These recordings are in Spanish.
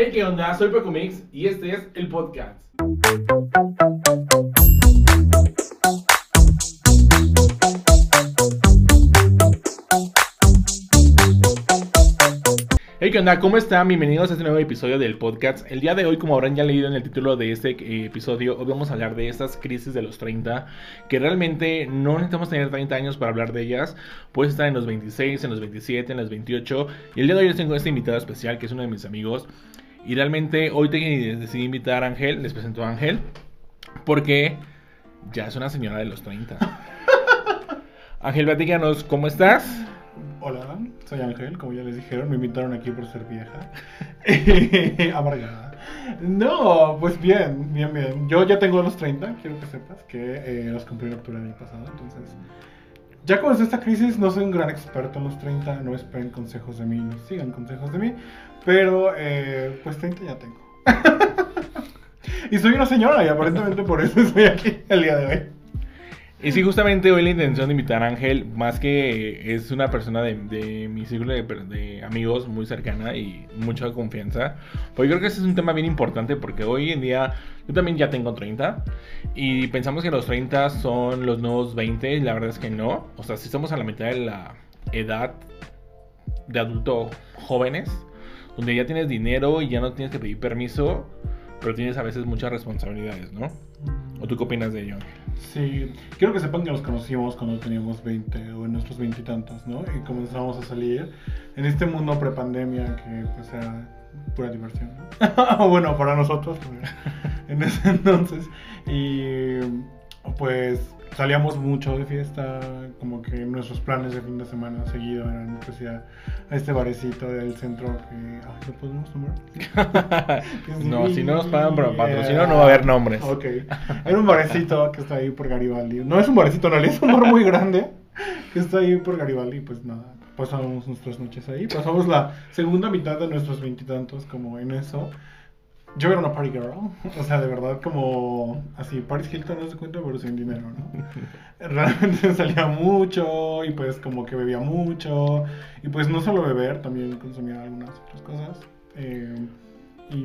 Hey, ¿qué onda? Soy Paco Mix y este es el podcast. Hey, ¿qué onda? ¿Cómo están? Bienvenidos a este nuevo episodio del podcast. El día de hoy, como habrán ya leído en el título de este eh, episodio, hoy vamos a hablar de estas crisis de los 30, que realmente no necesitamos tener 30 años para hablar de ellas. Puedes estar en los 26, en los 27, en los 28. Y el día de hoy les tengo este invitado especial, que es uno de mis amigos. Y realmente hoy te decidí invitar a Ángel, les presento a Ángel, porque ya es una señora de los 30. Ángel, platícanos, ¿cómo estás? Hola, soy Ángel, como ya les dijeron, me invitaron aquí por ser vieja. Amargada. No, pues bien, bien, bien. Yo ya tengo los 30, quiero que sepas que eh, los cumplí en octubre del año pasado, entonces... Ya con esta crisis, no soy un gran experto en los 30, no esperen consejos de mí, no sigan consejos de mí, pero eh, pues 30 ya tengo. y soy una señora y aparentemente por eso estoy aquí el día de hoy. Y sí, justamente hoy la intención de invitar a Ángel, más que es una persona de, mi círculo de, amigos muy cercana y mucha confianza, pues yo creo que ese es un tema bien importante porque hoy en día yo también ya tengo 30 y pensamos que los 30 son los nuevos 20 y la verdad es que no. O sea, si estamos a la mitad de la edad de adulto jóvenes, donde ya tienes dinero y ya no tienes que pedir permiso, pero tienes a veces muchas responsabilidades, ¿no? ¿O tú qué opinas de ello? Sí, quiero que sepan que nos conocimos cuando teníamos 20 o en nuestros veintitantos, ¿no? Y comenzamos a salir en este mundo prepandemia que pues era pura diversión. ¿no? bueno, para nosotros, en ese entonces. Y pues salíamos mucho de fiesta, como que nuestros planes de fin de semana seguido eran pues ya a este barecito del centro que... ¿Lo podemos nombrar? no, si no nos pagan por patrocinio no va a haber nombres. Ok. Era un barecito que está ahí por Garibaldi. No es un barecito, no, es un bar muy grande que está ahí por Garibaldi. Pues nada, pasamos nuestras noches ahí. Pasamos la segunda mitad de nuestros veintitantos como en eso yo era una party girl, o sea, de verdad como así, Paris Hilton no se cuenta, pero sin dinero, ¿no? Realmente salía mucho y pues como que bebía mucho y pues no solo beber, también consumía algunas otras cosas eh, y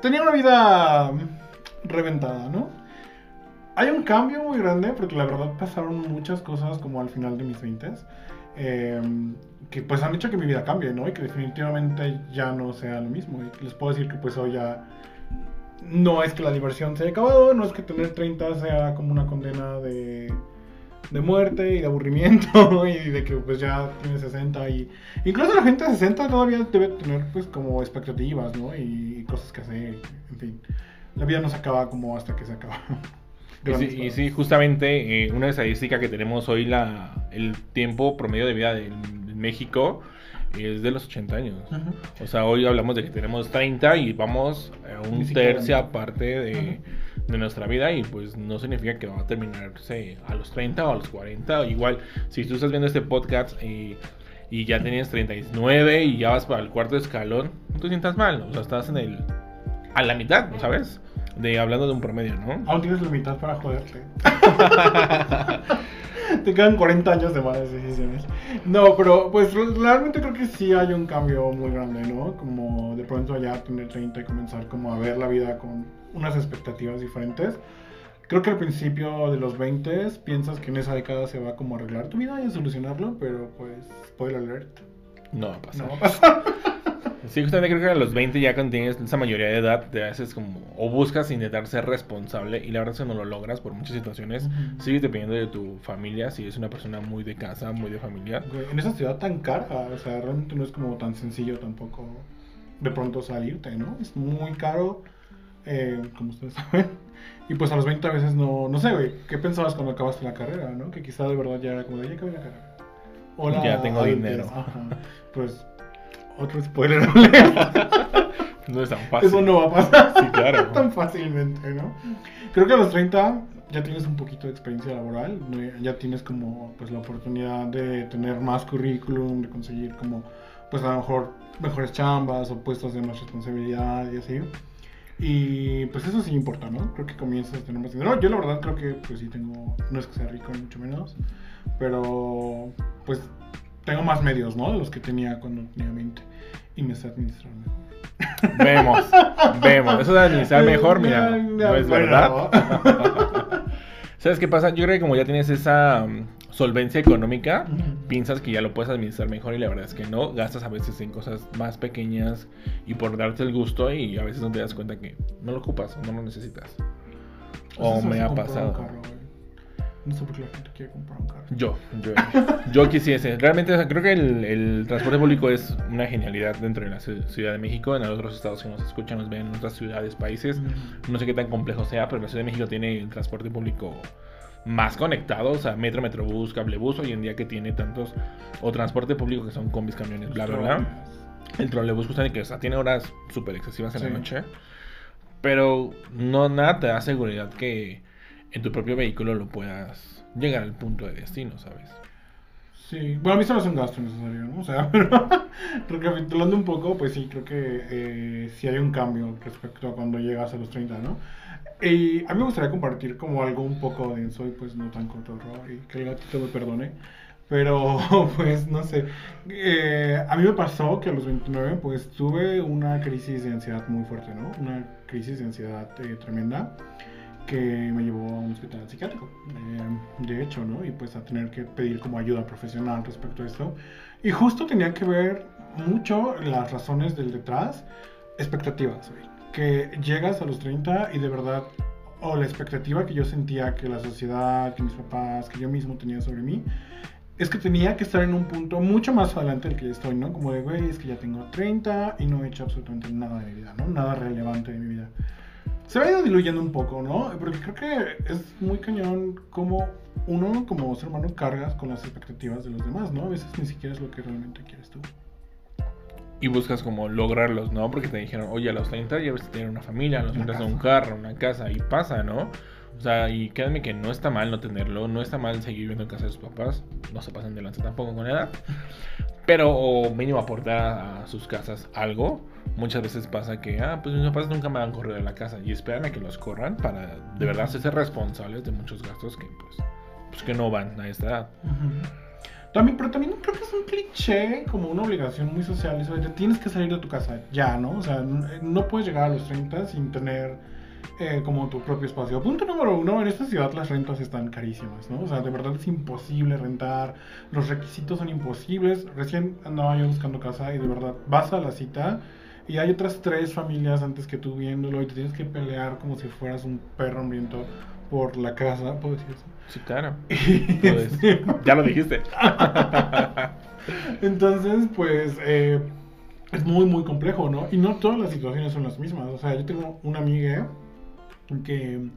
tenía una vida reventada, ¿no? Hay un cambio muy grande porque la verdad pasaron muchas cosas como al final de mis 20 eh, que pues han hecho que mi vida cambie, ¿no? Y que definitivamente ya no sea lo mismo. Y les puedo decir que pues hoy ya no es que la diversión se haya acabado, no es que tener 30 sea como una condena de, de muerte y de aburrimiento y de que pues ya tiene 60 y incluso la gente de 60 todavía debe tener pues como expectativas, ¿no? Y, cosas que hacer, en fin. La vida no se acaba como hasta que se acaba. Y sí, justamente eh, una estadística que tenemos hoy, la, el tiempo promedio de vida de, México es de los 80 años. O sea, hoy hablamos de que tenemos 30 y vamos a un tercio aparte de, de, nuestra vida y pues no significa que va a terminarse a los 30 o a los 40. Igual, si tú estás viendo este podcast y, y ya tenías 39 y ya vas para el cuarto escalón, no te sientas mal. O sea, estás en el... a la mitad, ¿sabes? De hablando de un promedio, ¿no? Aún tienes la mitad para joderte. Te quedan 40 años de malas decisiones. No, pero pues realmente creo que sí hay un cambio muy grande, ¿no? Como de pronto ya tener 30 y comenzar como a ver la vida con unas expectativas diferentes. Creo que al principio de los 20 piensas que en esa década se va como a arreglar tu vida y a solucionarlo, pero pues, spoiler alert. No va a pasar. No va a pasar. Sí, justamente creo que a los 20 ya cuando tienes esa mayoría de edad, te haces como, o buscas intentar ser responsable y la verdad es que no lo logras por muchas situaciones. Sigues dependiendo de tu familia, si es una persona muy de casa, muy de familia. en esa ciudad tan cara, o sea, realmente no es como tan sencillo tampoco de pronto salirte, ¿no? Es muy caro, eh, como ustedes saben. Y pues a los 20 a veces no, no sé, güey, ¿qué pensabas cuando acabaste la carrera, no? Que quizá de verdad ya era como de, ya acabé la carrera. Hola, ya tengo dinero. Ajá. Pues otro spoiler no es tan fácil. Eso no va a pasar sí, claro. tan fácilmente, ¿no? Creo que a los 30 ya tienes un poquito de experiencia laboral, ya tienes como pues la oportunidad de tener más currículum, de conseguir como pues a lo mejor mejores chambas o puestos de más responsabilidad y así. Y pues eso sí importa, ¿no? Creo que comienzas a tener más dinero. Yo la verdad creo que pues sí tengo, no es que sea rico ni mucho menos, pero pues tengo más medios, ¿no? De los que tenía cuando tenía 20 y me está administrando mejor. Vemos, vemos. Eso de administrar mejor, mira, no es verdad. ¿Sabes qué pasa? Yo creo que como ya tienes esa um, solvencia económica, piensas que ya lo puedes administrar mejor y la verdad es que no. Gastas a veces en cosas más pequeñas y por darte el gusto y a veces no te das cuenta que no lo ocupas o no lo necesitas. O me ha pasado. No sé por qué la gente quiere comprar un carro. Yo, yo, yo quisiese. Realmente creo que el, transporte público es una genialidad dentro de la Ciudad de México. En otros estados que nos escuchan, nos ven en otras ciudades, países. No sé qué tan complejo sea, pero la Ciudad de México tiene el transporte público más conectado, o sea, metro, metrobús, cablebús, hoy en día que tiene tantos, o transporte público que son combis, camiones, bla, bla, bla. El trolebús justamente que o sea, tiene horas súper excesivas en la noche, pero no nada te da seguridad que en tu propio vehículo lo puedas llegar al punto de destino, ¿sabes? Sí, bueno, a mí se me hace un gasto necesario, ¿no? O sea, pero recapitulando un poco, pues sí, creo que eh, sí hay un cambio respecto a cuando llegas a los 30, ¿no? Y a mí me gustaría compartir como algo un poco denso y pues no tan cotorro y que el gatito me perdone. Pero pues no sé, eh, a mí me pasó que a los 29 pues tuve una crisis de ansiedad muy fuerte, ¿no? Una crisis de ansiedad eh, tremenda que me llevó a un hospital psiquiátrico, eh, de hecho, ¿no? Y pues a tener que pedir como ayuda profesional respecto a esto. Y justo tenía que ver mucho las razones del detrás, expectativas, que llegas a los 30 y de verdad, o la expectativa que yo sentía que la sociedad, que mis papás, que yo mismo tenía sobre mí, es que tenía que estar en un punto mucho más adelante del que yo estoy, ¿no? Como de, güey, es que ya tengo 30 y no he hecho absolutamente nada de mi vida, ¿no? Nada relevante de mi vida se va a ir diluyendo un poco, ¿no? Porque creo que es muy cañón como uno como ser humano cargas con las expectativas de los demás, ¿no? A veces ni siquiera es lo que realmente quieres tú. Y buscas como lograrlos, ¿no? Porque te dijeron, oye, a los 30 ya ves tener una familia, a los 30 un carro, una casa, y pasa, ¿no? O sea, y créanme que no está mal no tenerlo, no está mal seguir viviendo en casa de sus papás, no se pasen de lanza tampoco con edad, pero o mínimo aportar a sus casas algo muchas veces pasa que, ah, pues mis papás nunca me han corrido de la casa y esperan a que los corran para de verdad ser responsables de muchos gastos que, pues, pues que no van a esta edad. También, pero también creo que es un cliché, como una obligación muy social, eso de tienes que salir de tu casa ya, ¿no? O sea, no puedes llegar a los 30 sin tener eh, como tu propio espacio. Punto número uno, en esta ciudad las rentas están carísimas, ¿no? O sea, de verdad es imposible rentar, los requisitos son imposibles. Recién andaba yo buscando casa y de verdad vas a la cita y hay otras tres familias antes que tú viéndolo y te tienes que pelear como si fueras un perro hambriento por la casa. ¿Puedo decir eso? Sí, claro. ya lo dijiste. Entonces, pues, eh, es muy, muy complejo, ¿no? Y no todas las situaciones son las mismas. O sea, yo tengo una amiga que,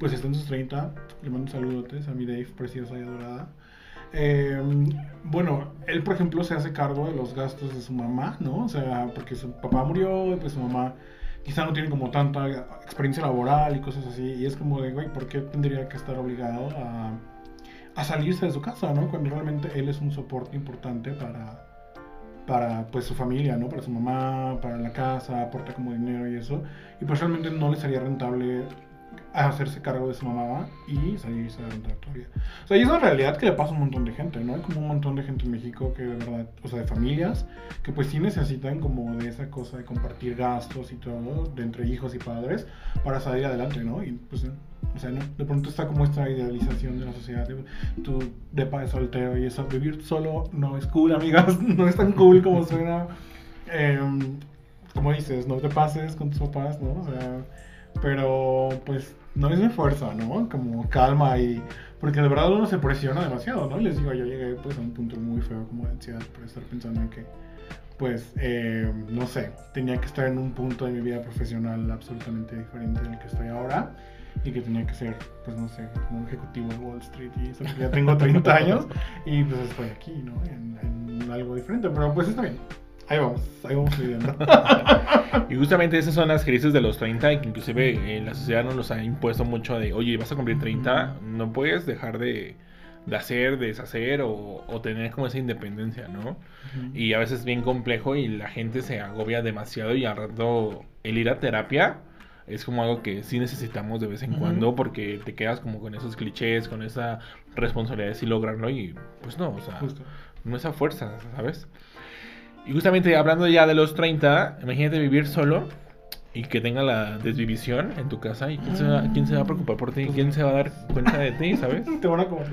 pues, está en sus 30. Le mando saludotes a mi Dave, preciosa y adorada. Eh, bueno, él, por ejemplo, se hace cargo de los gastos de su mamá, ¿no? O sea, porque su papá murió y pues su mamá quizá no tiene como tanta experiencia laboral y cosas así. Y es como de, güey, ¿por qué tendría que estar obligado a, a salirse de su casa, ¿no? Cuando realmente él es un soporte importante para, para pues su familia, ¿no? Para su mamá, para la casa, aporta como dinero y eso. Y pues realmente no le sería rentable a hacerse cargo de su mamá y salirse a la todavía. O sea, y es una realidad que le pasa a un montón de gente, ¿no? Hay como un montón de gente en México que de verdad, o sea, de familias, que pues sí necesitan como de esa cosa de compartir gastos y todo, de entre hijos y padres, para salir adelante, ¿no? Y pues, o sea, ¿no? de pronto está como esta idealización de la sociedad, de, tu depa de soltero y eso, vivir solo no es cool, amigas, no es tan cool como suena. Em, como dices, no te pases con tus papás, ¿no? O sea, pero pues no es de fuerza, ¿no? Como calma y... Porque de verdad uno se presiona demasiado, ¿no? Les digo, yo llegué pues a un punto muy feo como de ansiedad por estar pensando en que, pues, eh, no sé, tenía que estar en un punto de mi vida profesional absolutamente diferente del que estoy ahora y que tenía que ser, pues, no sé, como ejecutivo de Wall Street y eso, ya tengo 30 años y pues estoy aquí, ¿no? En, en algo diferente, pero pues está bien. Ahí vamos, ahí vamos viviendo. y justamente esas son las crisis de los 30, que inclusive eh, la sociedad nos los ha impuesto mucho de, oye, vas a cumplir 30, no puedes dejar de, de hacer, de deshacer o, o, tener como esa independencia, ¿no? Y a veces es bien complejo y la gente se agobia demasiado y al rato el ir a terapia es como algo que sí necesitamos de vez en cuando porque te quedas como con esos clichés, con esa responsabilidad de sí lograrlo y pues no, o sea, no esa fuerza, ¿sabes? Y justamente hablando ya de los 30, imagínate vivir solo y que tenga la desvivisión en tu casa. ¿Y quién se va, quién se va a preocupar por ti? ¿Quién se va a dar cuenta de ti, sabes? Te van a comer.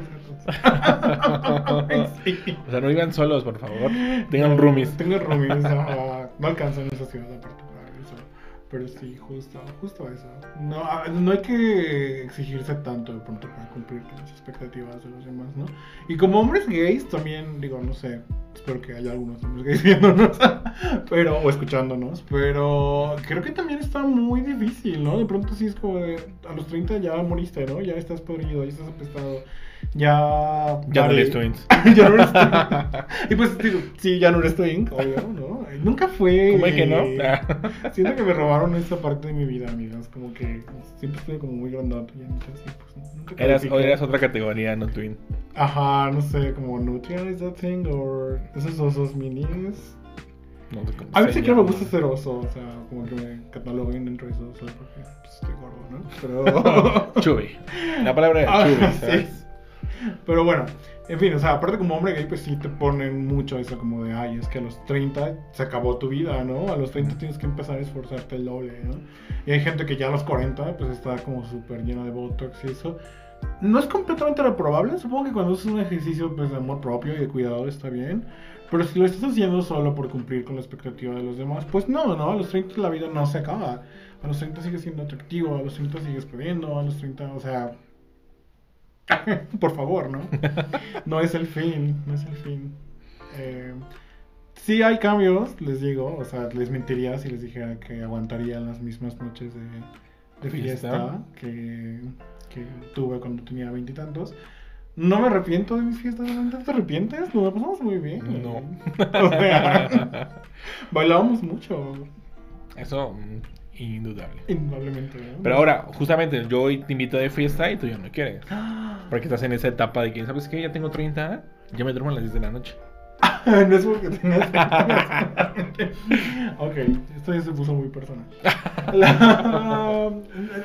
O sea, no vivan solos, por favor. Tengan roomies. Tengan roomies, ajá. No alcanzan esa ciudad aparte. Pero sí, justo, justo eso. No, no hay que exigirse tanto de pronto para cumplir con las expectativas de los demás, ¿no? Y como hombres gays también, digo, no sé, espero que haya algunos hombres gays viéndonos, pero, o escuchándonos, pero creo que también está muy difícil, ¿no? De pronto sí es como de, a los 30 ya moriste, ¿no? Ya estás podrido, ya estás apestado, ya... Ya no eres twins. ya no eres twink. Y pues digo, sí, ya no eres twink, obvio, ¿no? Nunca fue. ¿Cómo es que no? Siento que me robaron esa parte de mi vida, amigas. Como que siempre estuve como muy grandote y entonces, sí, pues nunca Eras, o eras otra categoría, no twin. Ajá, no sé, como Nutria is that thing, o esos osos minis. No sé cómo A mí sí que me gusta ser oso, o sea, como que me cataloguen dentro de eso, porque pues, estoy gordo, ¿no? Pero. Chubby. La palabra de Ah, chubby, sí. ¿sabes? Pero bueno, en fin, o sea, aparte como hombre gay, pues sí te ponen mucho eso como de, ay, es que a los 30 se acabó tu vida, ¿no? A los 30 tienes que empezar a esforzarte el doble, ¿no? Y hay gente que ya a los 40 pues está como súper llena de botox y eso. No es completamente reprobable, supongo que cuando haces un ejercicio pues, de amor propio y de cuidado está bien. Pero si lo estás haciendo solo por cumplir con la expectativa de los demás, pues no, no, a los 30 la vida no se acaba. A los 30 sigues siendo atractivo, a los 30 sigues pudiendo, a los 30, o sea... por favor, ¿no? No es el fin, no es el fin. Eh, sí hay cambios, les digo, o sea, les mentiría si les dijera que aguantaría las mismas noches de, de Fiesta. que, que tuve cuando tenía veintitantos. No me arrepiento de mis fiestas, ¿no te arrepientes? Nos la pasamos muy bien. No. O sea, bailábamos mucho, Eso, mm, indudable. indudablemente. ¿no? Pero ahora, justamente, yo hoy te invito de fiesta y tú ya no quieres. Porque estás en esa etapa de que, ¿sabes qué? Ya tengo 30, ya me duermo a las 10 de la noche. no es porque tengas Ok, esto ya se puso muy personal. La-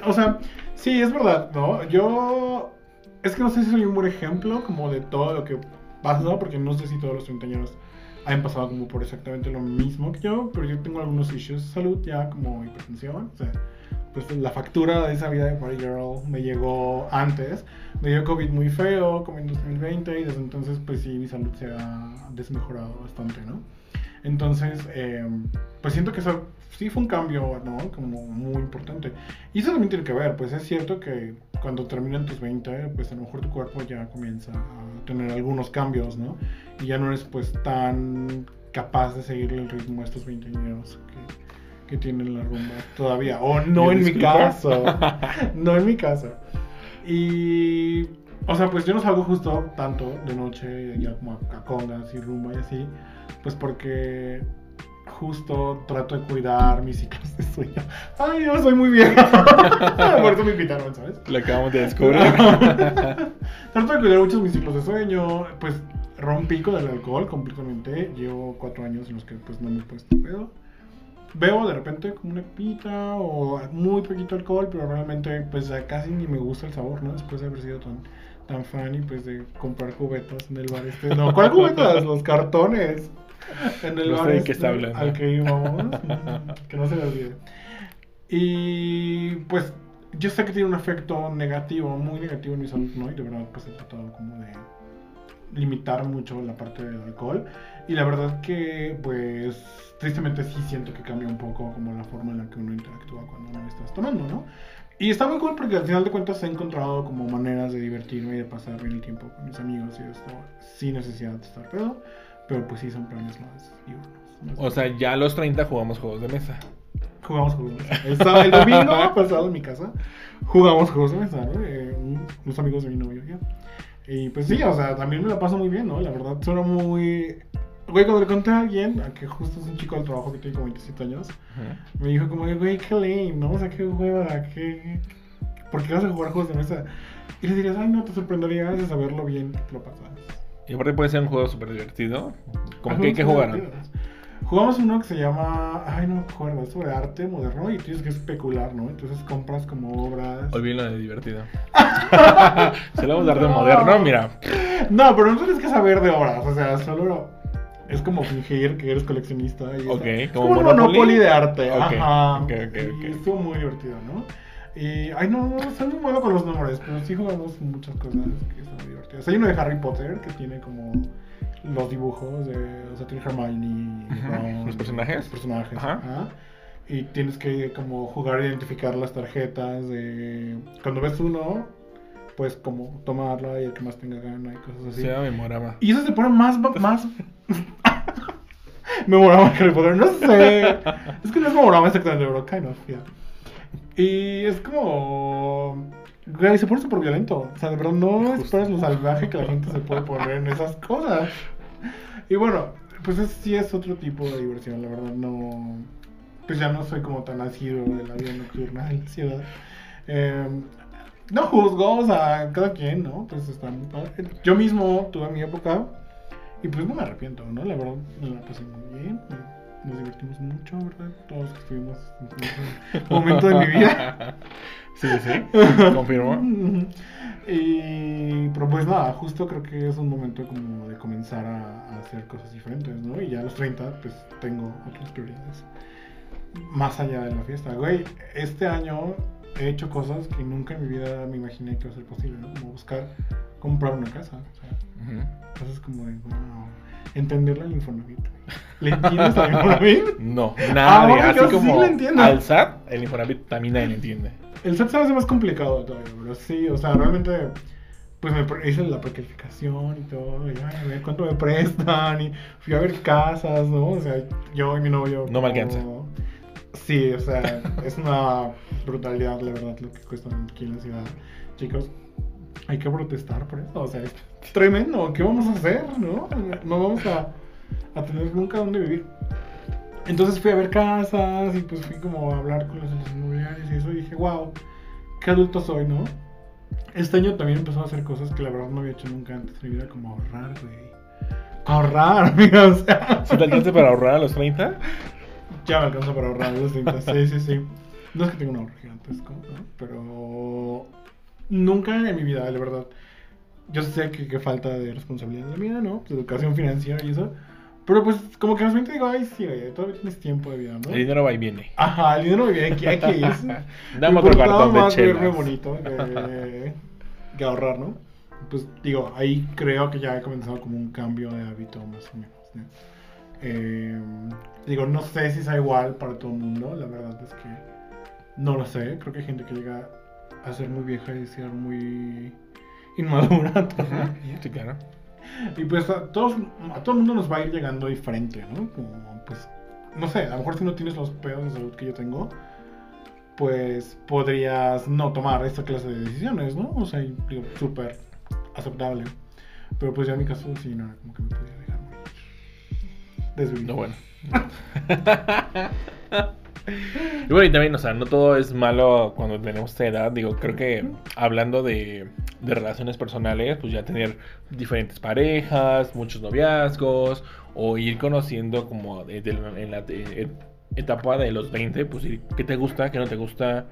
o sea, sí, es verdad, ¿no? Yo. Es que no sé si soy un buen ejemplo como de todo lo que pasa, porque no sé si todos los treintañeros han pasado como por exactamente lo mismo que yo, pero yo tengo algunos issues de salud ya como hipertensión, o sea, pues la factura de esa vida de Party Girl me llegó antes, me dio COVID muy feo, como en 2020, y desde entonces pues sí, mi salud se ha desmejorado bastante, ¿no? Entonces, eh, pues siento que eso sí fue un cambio, ¿no? Como muy importante. Y eso también tiene que ver, pues es cierto que cuando terminan tus 20, pues a lo mejor tu cuerpo ya comienza a tener algunos cambios, ¿no? Y ya no eres pues tan capaz de seguirle el ritmo a estos 20 años que, que tienen la rumba todavía. O no en mi disculpa. caso. no en mi caso. Y... O sea, pues yo no salgo justo tanto de noche, ya como a, a congas y rumba y así, pues porque justo trato de cuidar mis ciclos de sueño. Ay, yo soy muy vieja. Por eso me invitaron, ¿sabes? Lo acabamos de descubrir. Trato de cuidar mucho mis ciclos de sueño. Pues rompí con el alcohol completamente. Llevo cuatro años en los que pues no me he puesto pedo. Veo de repente como una pita o muy poquito alcohol, pero realmente pues ya casi ni me gusta el sabor, ¿no? Después de haber sido tan, tan fan y pues de comprar cubetas en el bar este. No, ¿cuál cubetas? Los cartones. En el No bar sé de este qué está hablando. al que íbamos. que no se me olvide. Y pues yo sé que tiene un efecto negativo, muy negativo en mi salud, ¿no? Y de verdad pues he tratado como de limitar mucho la parte del alcohol. Y la verdad que pues tristemente sí siento que cambia un poco como la forma en la que uno interactúa cuando no estás tomando, ¿no? Y está muy cool porque al final de cuentas he encontrado como maneras de divertirme y de pasar bien el tiempo con mis amigos y esto sin necesidad de estar pedo. Pero pues sí son planes más diurnos. O sea, ya a los 30 jugamos juegos de mesa. Jugamos juegos de mesa. El, sábado- el domingo pasado en mi casa jugamos juegos de mesa, ¿no? Eh, un- unos amigos de mi novio y pues sí, o sea, también me la paso muy bien, ¿no? La verdad, suena muy... Güey, cuando le conté a alguien, a que justo es un chico del trabajo que tiene como 27 años, me dijo como, güey, qué lame, ¿no? O sea, qué hueva, qué... ¿Por qué vas a jugar juegos de mesa? Y le dirías, ay, no, te sorprenderías de saberlo bien te lo pasas. Y aparte puede ser un juego súper divertido. ¿Cómo que hay que juegos jugar? divertidos. Jugamos uno que se llama, ay no me acuerdo, es sobre arte moderno y tienes que especular, ¿no? Entonces compras como obras. Olviden lo de divertido. Se lo vamos a dar de No. moderno, mira. No, pero no tienes que saber de obras, o sea, solo es como fingir que eres coleccionista. Y Ok, es como como un Monopoly. De arte. Ok, Ajá. ok, ok, Y estuvo muy divertido, ¿no? Y, ay, no, no, soy muy malo con los nombres, pero sí jugamos muchas cosas que muy divertidas. Hay uno de Harry Potter que tiene como los dibujos de, o sea, tiene Hermione, Ron, los personajes. los personajes, Ajá. ajá. Y tienes que como jugar a identificar las tarjetas de... Cuando ves uno, pues como tomarla y el que más tenga gana y cosas así. Se llama Memorama. Y eso se pone más... más... memorama que Harry Potter, no sé. Es que no es memorama exactamente, pero kind of, yeah. Y es como... Güey, se pone súper violento. O sea, de verdad no Justo. esperas lo salvaje que la gente se puede poner en esas cosas. Y bueno, pues es- sí es otro tipo de diversión, la verdad. No... Pues ya no soy como tan nacido de la vida nocturna en la ciudad. Eh, no juzgo, o sea, cada quien, ¿no? Pues está muy padre. Yo mismo tuve mi época y pues no me arrepiento, ¿no? La verdad, me la pasé muy bien. Nos divertimos mucho, ¿verdad? Todos que estuvimos en momento de mi vida. Sí, sí. Confirmo. Y, pero pues nada, justo creo que es un momento como de comenzar a, a hacer cosas diferentes, ¿no? Y ya a los 30, pues tengo otras prioridades. Más allá de la fiesta. Güey, este año he hecho cosas que nunca en mi vida me imaginé que iba a ser posible, ¿no? Como buscar comprar una casa. O sea, cosas como de, wow, entenderle al Infonavit. ¿Le entiendes al Infonavit? No, nadie. Ah, Así sí como entiendo. al SAT, el Infonavit también nadie lo entiende. El SAT se me hace más complicado todavía, pero sí, o sea, realmente, pues me hice la precalificación y todo, y ay, a ver cuánto me prestan, y fui a ver casas, ¿no? O sea, yo y mi novio. No me alcanza. Sí, o sea, es una brutalidad, la verdad, lo que cuesta aquí en la ciudad. Chicos, hay que protestar por eso, o sea, es tremendo, ¿qué vamos a hacer, no? No vamos a, a tener nunca dónde vivir. Entonces fui a ver casas y pues fui como a hablar con los inmobiliarias y eso y dije, wow, qué adulto soy, ¿no? Este año también empezó a hacer cosas que la verdad no había hecho nunca antes en mi vida, como ahorrar, güey. Ahorrar, amiga, o sea. ¿Si te alcanza para ahorrar a los 30? Ya me alcanza para ahorrar los 30, sí, sí, sí. No es que tenga un ahorro gigantesco, ¿no? Pero nunca en mi vida, la verdad. Yo sé que, que falta de responsabilidad de la mía, ¿no? De educación financiera y eso. Pero pues como que los 20 digo, ay, sí, oye, todavía tienes tiempo de vida, ¿no? El dinero va y viene. Ajá, el dinero me viene aquí, aquí es. Dame Me otro cartón de chelas. bonito que, que ahorrar, ¿no? Pues digo, ahí creo que ya he comenzado como un cambio de hábito más o menos, ¿no? Eh, digo, no sé si sea igual para todo el mundo, la verdad es que no lo sé. Creo que hay gente que llega a ser muy vieja y ser muy inmadura. Sí, claro. Y pues a, todos, a todo el mundo nos va a ir llegando diferente, ¿no? Como, pues, no sé, a lo mejor si no tienes los pedos de salud que yo tengo, pues podrías no tomar esta clase de decisiones, ¿no? O sea, digo, súper aceptable. Pero pues ya en mi caso sí, no, como que me podía dejar morir. Desvivido. No, bueno. Y bueno, y también, o sea, no todo es malo cuando tenemos esta edad. Digo, creo que hablando de, de relaciones personales, pues ya tener diferentes parejas, muchos noviazgos, o ir conociendo como la- en la etapa de los 20, pues qué te gusta, qué no te gusta,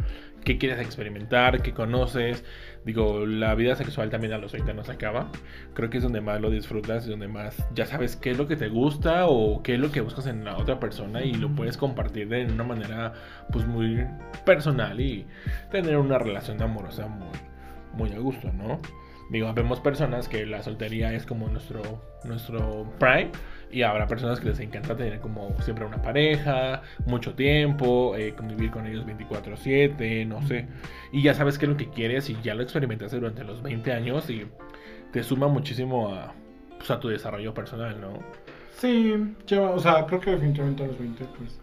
qué quieres experimentar, qué conoces. Digo, la vida sexual también a los 30 no se acaba. Creo que es donde más lo disfrutas y donde más ya sabes qué es lo que te gusta o qué es lo que buscas en la otra persona y lo puedes compartir de una manera pues muy personal y tener una relación amorosa muy, muy a gusto, ¿no? Digo, vemos personas que la soltería es como nuestro, nuestro prime y habrá personas que les encanta tener como siempre una pareja, mucho tiempo, eh, convivir con ellos 24/7, no sé. Y ya sabes qué es lo que quieres y ya lo experimentaste durante los 20 años y te suma muchísimo a, pues, a tu desarrollo personal, ¿no? Sí, lleva, o sea, creo que definitivamente a los 20, pues,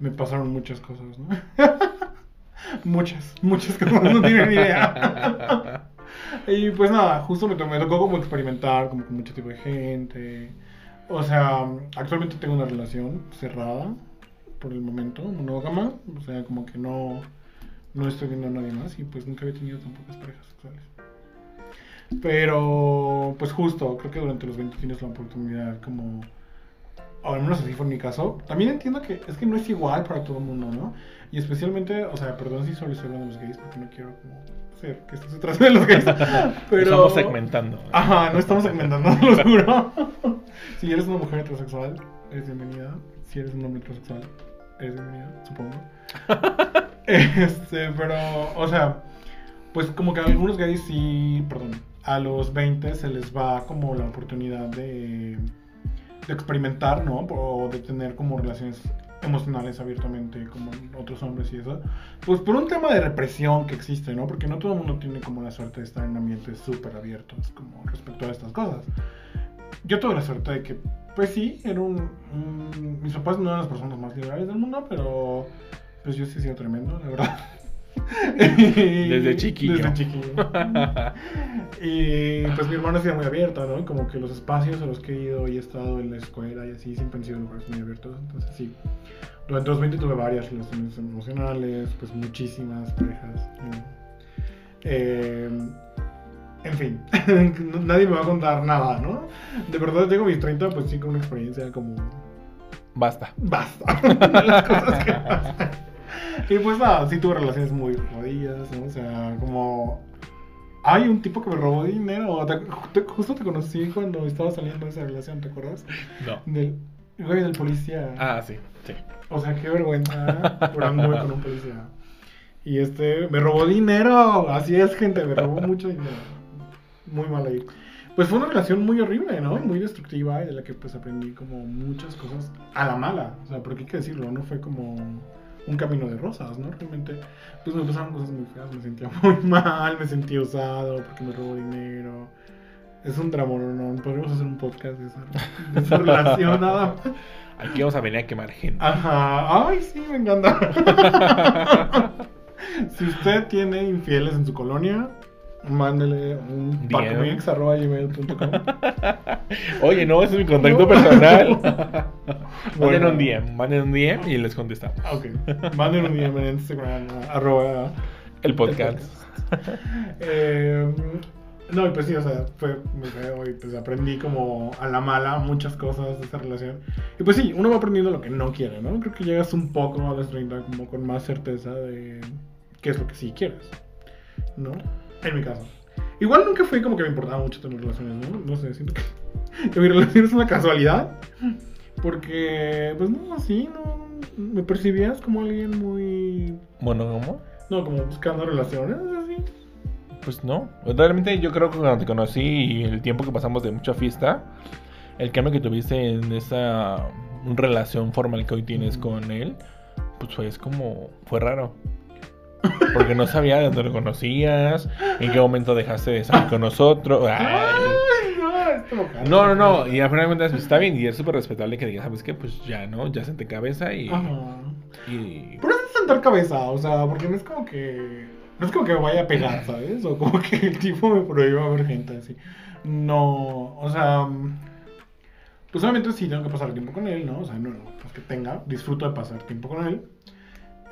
me pasaron muchas cosas, ¿no? muchas, muchas cosas, no tienen idea. y pues nada, justo me, me tocó como experimentar como con mucho tipo de gente. O sea, actualmente tengo una relación cerrada, por el momento, monógama. O sea, como que no, no estoy viendo a nadie más y pues nunca había tenido tan pocas parejas sexuales. Pero, pues justo, creo que durante los 20 tienes la oportunidad como... O al menos así fue en mi caso. También entiendo que es que no es igual para todo el mundo, ¿no? Y especialmente, o sea, perdón si solo estoy hablando de los gays, porque no quiero como ser que esto se trate de los gays. Pero... Estamos segmentando. Ajá, no estamos segmentando, lo juro. Si eres una mujer heterosexual, eres bienvenida. Si eres un hombre heterosexual, eres bienvenido, supongo. este, pero, o sea, pues como que a algunos gays sí, perdón, a los 20 se les va como la oportunidad de, de experimentar, ¿no? O de tener como relaciones emocionales abiertamente como otros hombres y eso. Pues por un tema de represión que existe, ¿no? Porque no todo el mundo tiene como la suerte de estar en ambientes súper abiertos como respecto a estas cosas. Yo tuve la suerte de que, pues sí, era un, Mis papás no eran las personas más liberales del mundo, pero pues yo sí he sido tremendo, la verdad. Desde chiquillo. Desde chiquillo. y pues mi hermana ha sido muy abierta, ¿no? Como que los espacios a los que he ido y he estado en la escuela y así siempre han sido lugares muy abiertos. Entonces sí. Durante los 20 tuve varias relaciones emocionales, pues muchísimas parejas. ¿no? Eh, en fin, nadie me va a contar nada, ¿no? De verdad, a mis 30, pues sí, con una experiencia como Basta. basta las cosas que pasan. Y pues nada, sí tuve relaciones muy jodidas, ¿no? O sea, como... Hay un tipo que me robó dinero. Te- te- justo te conocí cuando estaba saliendo de esa relación, ¿te acuerdas? No. Del, güey, del policía. Ah, sí, sí. O sea, qué vergüenza. Anduve con un policía. Y este, me robó dinero. Así es, gente, me robó mucho dinero. Muy mal ahí. Pues fue una relación muy horrible, ¿no? Muy destructiva y de la que pues aprendí como muchas cosas a la mala. O sea, porque hay que decirlo, no fue como un camino de rosas, ¿no? Realmente, pues me pasaron cosas muy feas, me sentía muy mal, me sentía usado porque me robó dinero. Es un drama, ¿no? no Podríamos hacer un podcast de esa, de esa relación nada más. Aquí vamos a venir a quemar gente. Ajá, ay, sí, me encanta. si usted tiene infieles en su colonia, mándele un pacomix.gmail.com Oye, no, ese es mi contacto personal. Bueno. manden un DM, manden un DM y les contestamos. Ok, manden un DM en Instagram, arroba El podcast. Eh, no, y pues sí, o sea, fue muy feo y pues aprendí como a la mala muchas cosas de esa relación. Y pues sí, uno va aprendiendo lo que no quiere, ¿no? Creo que llegas un poco a los 30 como con más certeza de qué es lo que sí quieres, ¿no? En mi caso. Igual nunca fui como que me importaba mucho tener relaciones, ¿no? No sé, siento que, que mi relación es una casualidad. Porque, pues no, sí, no. Me percibías como alguien muy. Bueno, ¿cómo? No, como buscando relaciones, así. Pues no. Realmente yo creo que cuando te conocí y el tiempo que pasamos de mucha fiesta, el cambio que tuviste en esa relación formal que hoy tienes con él, pues fue es como. fue raro. Porque no sabía de dónde lo conocías, en qué momento dejaste de salir con nosotros. Ay. No, No, no. Y al final de cuentas pues, está bien y es súper respetable que digas, ¿sabes qué? Pues ya, ¿no? Ya senté cabeza y. Ajá. y- Pero es sentar cabeza, o sea, porque no es como que. No es como que me vaya a pegar, ¿sabes? O como que el tipo me prohíba ver gente así. No, o sea. Pues obviamente sí tengo que pasar tiempo con él, ¿no? O sea, no, no es que tenga, disfruto de pasar tiempo con él.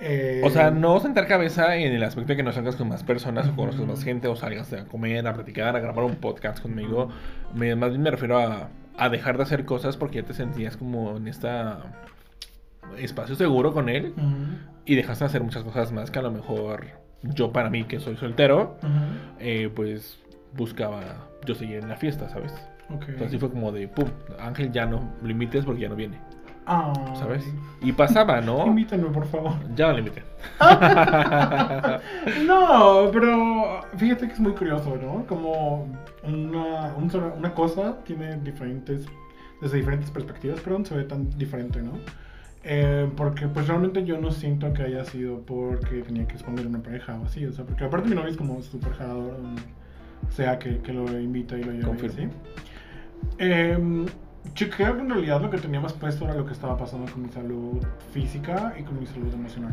Eh, O sea, no sentar cabeza en el aspecto de que no salgas con más personas o conozcas más gente o salgas a comer, a platicar, a grabar un podcast conmigo. Me- más bien me refiero a, a dejar de hacer cosas porque ya te sentías como en esta espacio seguro con él y dejaste de hacer muchas cosas más que a lo mejor yo para mí que soy soltero, eh, pues buscaba yo seguir en la fiesta, ¿sabes? ok. Entonces así fue como de, pum, Ángel ya no lo invites porque ya no viene, ¿sabes? Y pasaba, ¿no? Invítenme, por favor. Ya no lo invité. No, pero fíjate que es muy curioso, ¿no? Como una, un una cosa tiene diferentes, desde diferentes perspectivas, perdón, se ve tan diferente, ¿no? Eh, porque pues realmente yo no siento que haya sido porque tenía que exponer una pareja o así, o sea, porque aparte mi novio es como súper jalador, o sea, que, que lo invita y lo lleva y así. Eh, yo creo que en realidad lo que tenía más puesto era lo que estaba pasando con mi salud física y con mi salud emocional.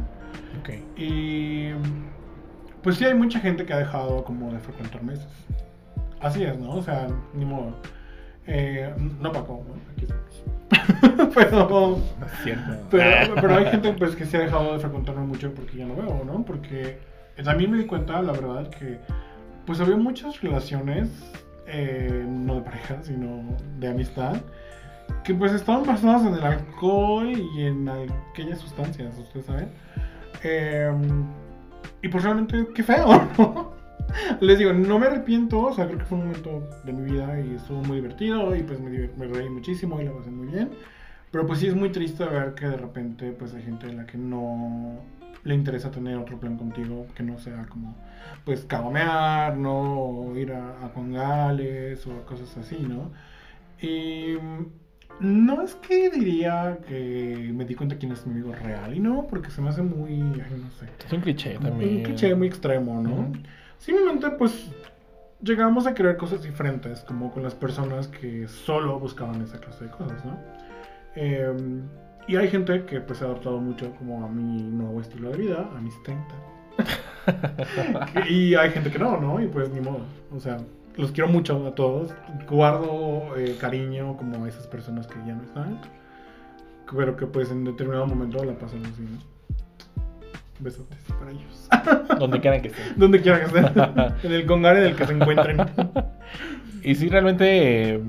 Ok. Y pues sí hay mucha gente que ha dejado como de frecuentar meses. Así es, ¿no? O sea, ni modo. Eh, no Paco, ¿no? Aquí estamos. pero, No es cierto. pero, pero hay gente pues que se ha dejado de frecuentarme mucho porque ya no veo, ¿no? Porque también me di cuenta, la verdad, que pues había muchas relaciones, eh, no de pareja, sino de amistad, que pues estaban basadas en el alcohol y en aquellas sustancias, ustedes saben. Eh, y pues realmente, qué feo, ¿no? Les digo, no me arrepiento, o sea, creo que fue un momento de mi vida y estuvo muy divertido y pues me reí muchísimo y la pasé muy bien. Pero pues sí es muy triste ver que de repente pues hay gente a la que no le interesa tener otro plan contigo, que no sea como pues cagomear, ¿no? O ir a, a Congales o cosas así, ¿no? Y no es que diría que me di cuenta quién es mi amigo real y no, porque se me hace muy, ay, no sé. Es un cliché también. Un cliché muy extremo, ¿no? Simplemente, pues, llegamos a querer cosas diferentes, como con las personas que solo buscaban esa clase de cosas, ¿no? Eh, y hay gente que, pues, se ha adaptado mucho como a mi nuevo estilo de vida, a mis 30. y hay gente que no, ¿no? Y pues, ni modo. O sea, los quiero mucho a todos. Guardo eh, cariño como a esas personas que ya no están. Pero que, pues, en determinado momento la pasamos bien. Besotes para ellos. Donde quieran que estén. Donde quiera que estén. en el congar en el que se encuentren. Y sí, realmente. eh,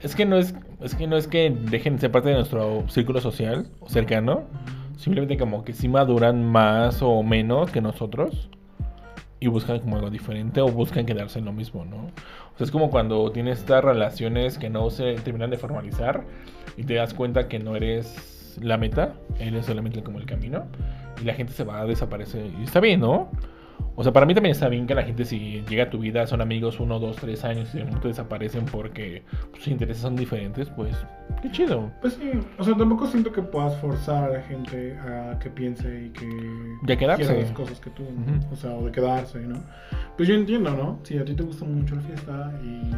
Es que no es, es que no es que dejen de ser parte de nuestro círculo social o cercano. Simplemente como que sí maduran más o menos que nosotros. Y buscan como algo diferente o buscan quedarse en lo mismo, ¿no? O sea, es como cuando tienes estas relaciones que no se terminan de formalizar y te das cuenta que no eres la meta, eres solamente como el camino. Y la gente se va a desaparecer. Y está bien, ¿no? O sea, para mí también está bien que la gente si llega a tu vida, son amigos uno, dos, tres años y de momento desaparecen porque sus intereses son diferentes, pues qué chido. Pues sí, o sea, tampoco siento que puedas forzar a la gente a que piense y que Ya quedarse. las cosas que tú, ¿no? Ujú. o sea, o de quedarse, ¿no? Pues yo entiendo, ¿no? Si a ti te gusta mucho la fiesta y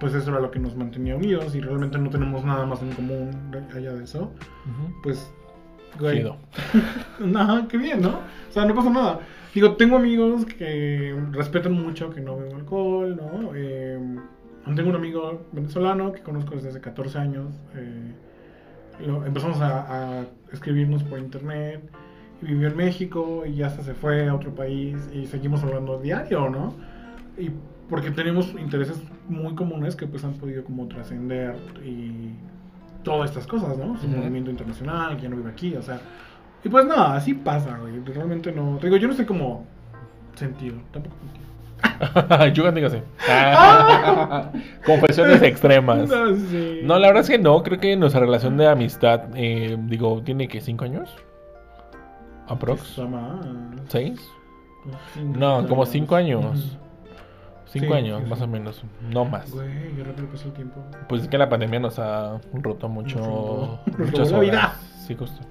pues eso era lo que nos mantenía unidos y realmente no tenemos nada más en común allá de eso, Ujú. pues, güey, Chido. Ajá, qué bien, ¿no? O sea, no pasa nada. Digo, tengo amigos que respetan mucho que no bebo alcohol, ¿no? Eh, tengo un amigo venezolano que conozco desde hace 14 años. eh, lo- empezamos a, a escribirnos por internet. Y vivió en México y ya hasta se fue a otro país y seguimos hablando diario, ¿no? Y porque tenemos intereses muy comunes que pues han podido como trascender y todas estas cosas, ¿no? Su Ujú. movimiento internacional, que ya no vive aquí, o sea. Y pues nada, así pasa, güey. Realmente no. Te digo, yo no sé cómo sentido, tampoco contigo. Yo digo así. Confesiones extremas. No, sí. No, la verdad es que no. Creo que nuestra relación de amistad, eh, digo, tiene que cinco años. Aprox. ¿Seis? No, como cinco años. Cinco Sí, años, sí, más o menos. No más. Güey, qué rápido pasó el tiempo. Pues es que la pandemia nos ha roto mucho. Nos muchas horas. Sí, justo.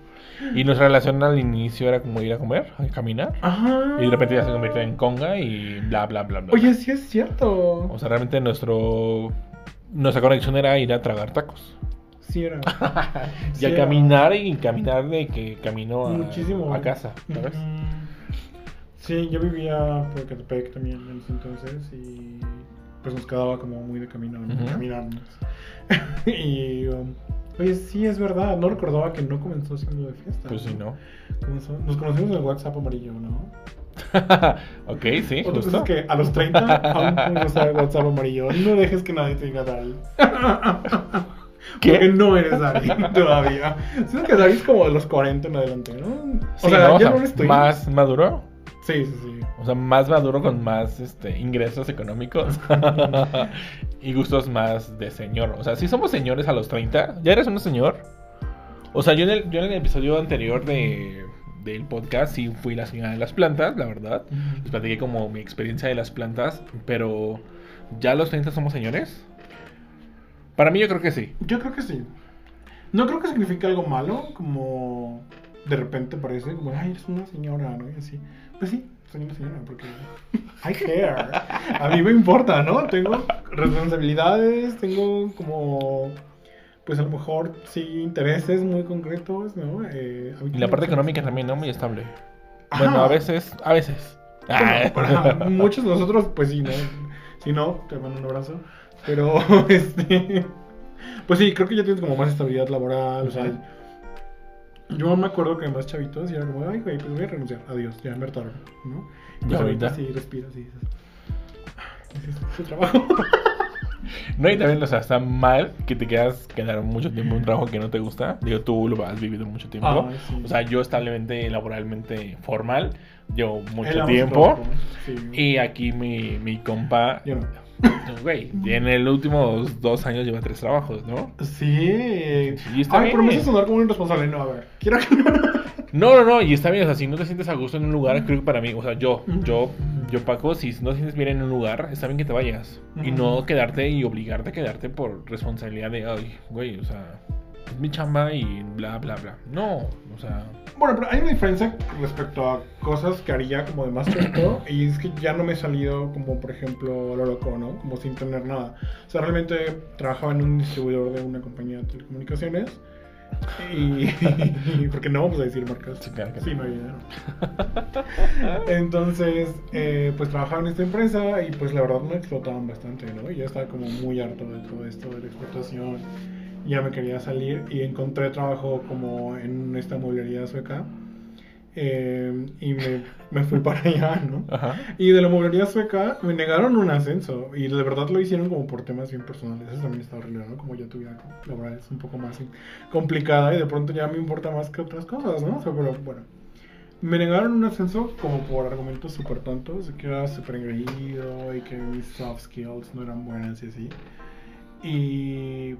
Y nuestra relación al inicio era como ir a comer, a caminar. Ajá. Y de repente ya se convirtió en conga y bla, bla, bla, bla. Oye, sí es cierto. O sea, realmente nuestro. Nuestra conexión era ir a tragar tacos. sí era. Y Sí a era. caminar y caminar de que camino a, Muchísimo. a casa, ¿sabes? Sí, yo vivía por Catepec también en ese entonces y pues nos quedaba como muy de camino, ¿no? Ujú. caminarnos. y um, oye, sí es verdad, no recordaba que no comenzó siendo de fiesta. Pues sí, ¿no? Comenzó- nos conocimos en el WhatsApp amarillo, ¿no? ok, sí, Otra justo. que a los 30 aún puedes usar el WhatsApp amarillo. No dejes que nadie te diga Dari. ¿Qué? Porque no eres Dari todavía. Siento que Dari es como de los 40 en adelante, ¿no? O Sí, sea, ¿no? Ya no lo estoy. Más maduro. Sí, sí, sí. O sea, más maduro con más este, ingresos económicos y gustos más de señor. O sea, si somos señores a los 30, ¿ya eres un señor? O sea, yo en el, yo en el episodio anterior de, del podcast sí fui la señora de las plantas, la verdad. Les platiqué como mi experiencia de las plantas, pero ¿ya a los 30 somos señores? Para mí yo creo que sí. Yo creo que sí. No creo que signifique algo malo, como de repente parece como, ay, eres una señora, ¿no? Y así. Pues sí, soy una señora, porque I care. A mí me importa, ¿no? Tengo responsabilidades, tengo como, pues a lo mejor sí intereses muy concretos, ¿no? Eh, Y la parte económica también, ¿no? Muy estable. Ajá. Bueno, a veces, a veces. Bueno, Ah. para muchos de nosotros, pues sí, ¿no? Si no, te mando un abrazo. Pero, este. Pues sí, creo que ya tienes como más estabilidad laboral. O sea, yo me acuerdo que más chavitos y era como, ay, güey, pues voy a renunciar. Adiós, ya me hartaron, ¿no? Pues ahorita. sí, respiras y dices, "Ah, ese es tu trabajo. No, y también, o sea, está mal que te quedas quedar mucho tiempo en un trabajo que no te gusta. Digo, tú lo has vivido mucho tiempo. Ah, sí. O sea, yo establemente, laboralmente formal, llevo mucho tiempo. sí. Y aquí mi, mi compa, Yo no. Güey, en el últimos dos años lleva tres trabajos, ¿no? Sí. Y está Ay, bien. pero me hace sonar como un irresponsable. No, a ver. Quiero que. No, no, no, y está bien, o sea, si no te sientes a gusto en un lugar, creo que para mí, o sea, yo, yo, yo, Paco, si no te sientes bien en un lugar, está bien que te vayas. Y no quedarte y obligarte a quedarte por responsabilidad de, ay, güey, o sea, es mi chamba y bla, bla, bla. No, o sea, Bueno, pero hay una diferencia respecto a cosas que haría como de más tiempo y es que ya no me he salido como por ejemplo lo loco, ¿no? Como sin tener nada. O sea, realmente trabajaba en un distribuidor de una compañía de telecomunicaciones y... porque no vamos a decir marcas. Sí, claro que. Sí, no hay dinero. Entonces, eh, pues trabajaba en esta empresa y pues la verdad me explotaban bastante, ¿no? Y ya estaba como muy harto de todo esto de la explotación. Ya me quería salir y encontré trabajo como en esta mueblería sueca. eh, y me, me fui para allá, ¿no? ajá. Y de la mueblería sueca me negaron un ascenso. Y de verdad lo hicieron como por temas bien personales. Eso también está horrible, ¿no? Como ya tu vida laboral es un poco más complicada y de pronto ya me importa más que otras cosas, ¿no? O sea, pero bueno. Me negaron un ascenso como por argumentos súper tontos, que era súper engreído y que mis soft skills no eran buenas y así. Y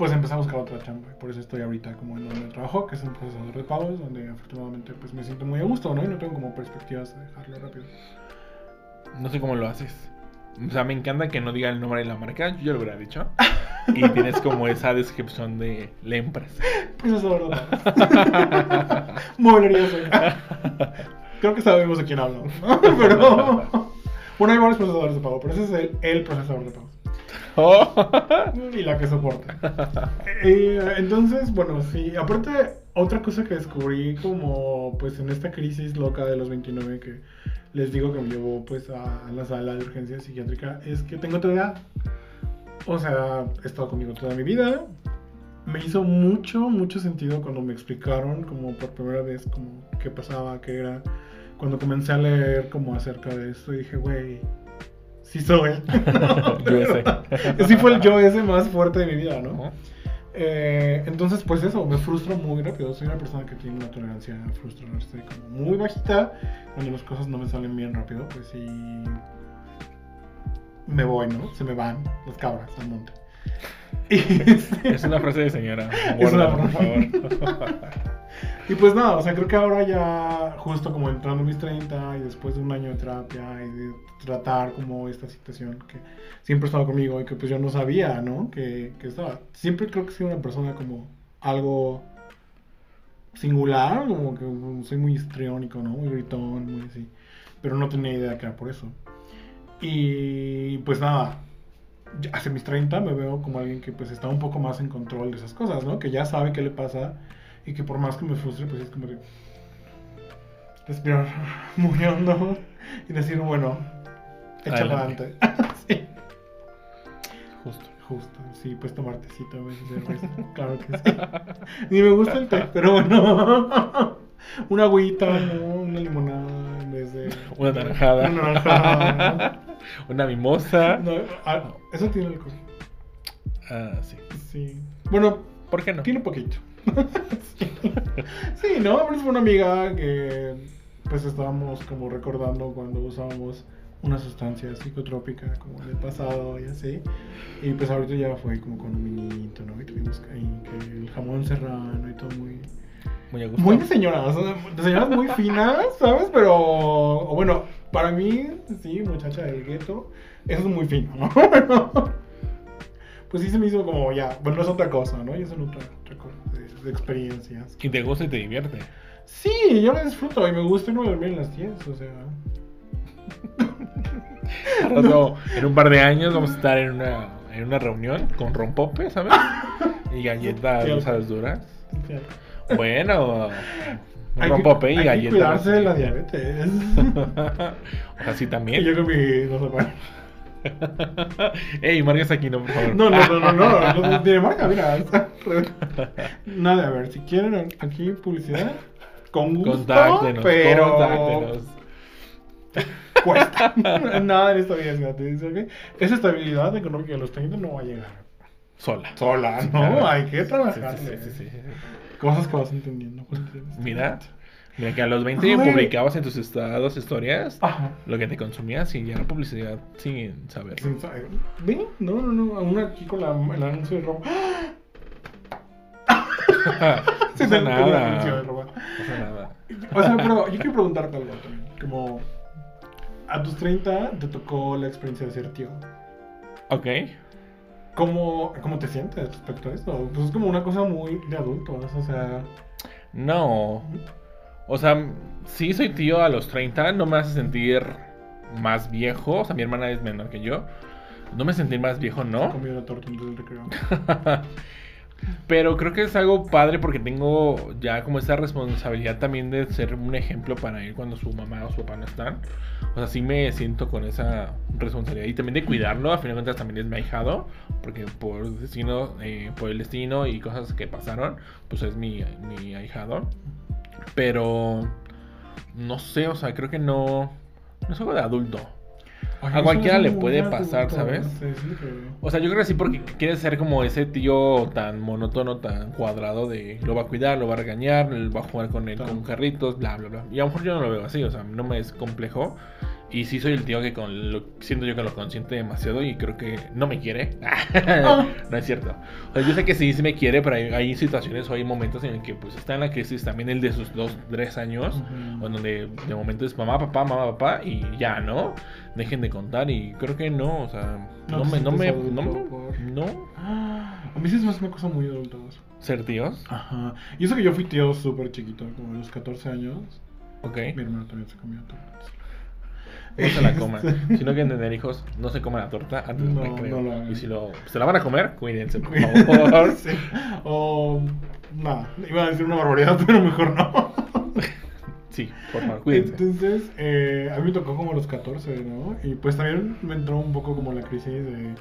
pues empecé a buscar otra chamba. Por eso estoy ahorita como en donde trabajo, que es un procesador de pagos, donde afortunadamente pues me siento muy a gusto, ¿no? Y no tengo como perspectivas de dejarlo rápido. No sé cómo lo haces. O sea, me encanta que no diga el nombre de la marca, yo ya lo hubiera dicho. Y tienes como esa descripción de la empresa. Procesador de pagos. Mueblería sueca. Creo que sabemos de quién hablamos, ¿no? Pero... Bueno, hay varios procesadores de pago, pero ese es el, el procesador de pagos. Oh. Y la que soporta. Eh, entonces, bueno, sí. Aparte, otra cosa que descubrí como pues en esta crisis loca de los 29 que les digo que me llevó pues a, la sala de urgencia psiquiátrica es que tengo TDA. O sea, he estado conmigo toda mi vida. Me hizo mucho, mucho sentido cuando me explicaron como por primera vez como qué pasaba, qué era. Cuando comencé a leer como acerca de esto dije, güey, sí soy. Yo ese. Sí fue el yo ese más fuerte de mi vida, ¿no? Eh, entonces, pues eso, me frustro muy rápido. Soy una persona que tiene una tolerancia a frustrarse como muy bajita. Cuando las cosas no me salen bien rápido, pues sí. Me voy, ¿no? Se me van las cabras al monte. Y, Es una frase de señora. Por favor. y pues nada, o sea, creo que ahora ya, justo como entrando en mis 30 y después de un año de terapia y de tratar como esta situación que siempre estaba conmigo y que pues yo no sabía, ¿no? Que, que estaba. Siempre creo que soy una persona como algo singular, como que soy muy histriónico, ¿no? Muy gritón, muy así. Pero no tenía idea que era por eso. Y pues nada, hacia mis 30 me veo como alguien que pues está un poco más en control de esas cosas, ¿no? Que ya sabe qué le pasa y que por más que me frustre, pues es como de respirar muy hondo y decir, bueno, adelante. sí, Justo. justo, sí, pues tomar tecito a veces, cerveza, claro que sí. Ni me gusta el té, pero bueno, una agüita, ¿no? Una limonada en vez de... Una naranjada. Una naranjada, Una mimosa. ¿no? Ah, eso tiene alcohol. Ah, sí. Sí. Bueno, ¿Por qué no? tiene poquito. sí. sí, ¿no? Pero es una amiga que pues estábamos como recordando cuando usábamos una sustancia psicotrópica como en el pasado y así. Y pues ahorita ya fue como con un vinito, ¿no? Y tuvimos ahí que el jamón serrano y todo muy... Muy. Muy de señoras, de señoras muy finas, ¿sabes? Pero, bueno, para mí, sí, muchacha del gueto, eso es muy fino, ¿no? pues sí se me hizo como ya, bueno, es otra cosa, ¿no? Y es otra, otra cosa de, de experiencias. Y te gusta y te divierte. Sí, yo la disfruto y me gusta no dormir en las 10, o sea. Rato, en un par de años vamos a estar en una, en una reunión con rompope, ¿sabes? Y galletas Sí. duras. sí. Bueno, Hay que- rompope y hay que galletas. cuidarse de la diabetes. o sea, sí y también. yo con mi. No bueno. Ey, marques aquí, no, por favor. No, no, no, no, no, no, no tiene marca, mira. Nada, a ver, si quieren aquí publicidad, con gusto, Contáctenos, pero... contáctenos. cuesta. Nada en esta vida es gratis, ¿ok? Esa estabilidad económica de los 30 no va a llegar. Sola. Sola, ¿no? Claro. Hay que trabajar. sí, sí, sí, sí, sí. Cosas que vas entendiendo. Mira, mira que a los 20 Ay. publicabas en tus estados historias Ajá. lo que te consumías y ya era publicidad sin saber. Sin saber. ¿Ven? No, no, no. Aún aquí con la, el anuncio de ropa. no pasa el anuncio de ropa. No pasa nada. O sea, pero yo quiero preguntarte algo también. Como a tus 30 te tocó la experiencia de ser tío. Ok. ¿Cómo, cómo te sientes respecto a eso? Pues es como una cosa muy de adultos. O sea, No. O sea, sí soy tío a los 30, no me hace sentir más viejo. O sea, mi hermana es menor que yo. No me sentí más viejo, ¿no? comí una torta antes del recreo. Pero creo que es algo padre porque tengo ya como esa responsabilidad también de ser un ejemplo para él cuando su mamá o su papá no están. O sea, sí me siento con esa responsabilidad y también de cuidarlo. A final de cuentas también es mi ahijado porque por destino, eh, por el destino y cosas que pasaron, pues es mi, mi ahijado. Pero no sé, o sea, creo que no, no es algo de adulto. Ay, A cualquiera le puede pasar, ¿sabes? O sea, yo creo que sí porque quiere ser como ese tío tan monótono, tan cuadrado de lo va a cuidar, lo va a regañar, va a jugar con él Claro. con carritos, bla, bla, bla. Y a lo mejor yo no lo veo así, o sea, no me es complejo. Y sí soy el tío que con lo, siento yo que lo consiente demasiado y creo que no me quiere. no es cierto. O sea, yo sé que sí, sí me quiere, pero hay, hay situaciones o hay momentos en el que pues está en la crisis también el de sus dos, tres años, en donde de momento es mamá, papá, mamá, papá y ya, ¿no? Dejen de contar y creo que no, o sea, No me, no me, no, adulto me- por- no, Ah, A mí sí me hace una cosa muy adulta. ser tíos, Ajá. Y eso que yo fui tío súper chiquito, como a los 14 años. ok, Mi hermano también se comió tortas. No se la coman. Si no quieren tener hijos, no se coman la torta antes No, del recreo. no lo hagan. y si lo, se la van a comer, cuídense, por favor. Sí. O. Nada, iba a decir una barbaridad, pero mejor no. Sí, por favor, cuídense. Entonces, eh, a mí me tocó como los 14, ¿no? Y pues también me entró un poco como la crisis de.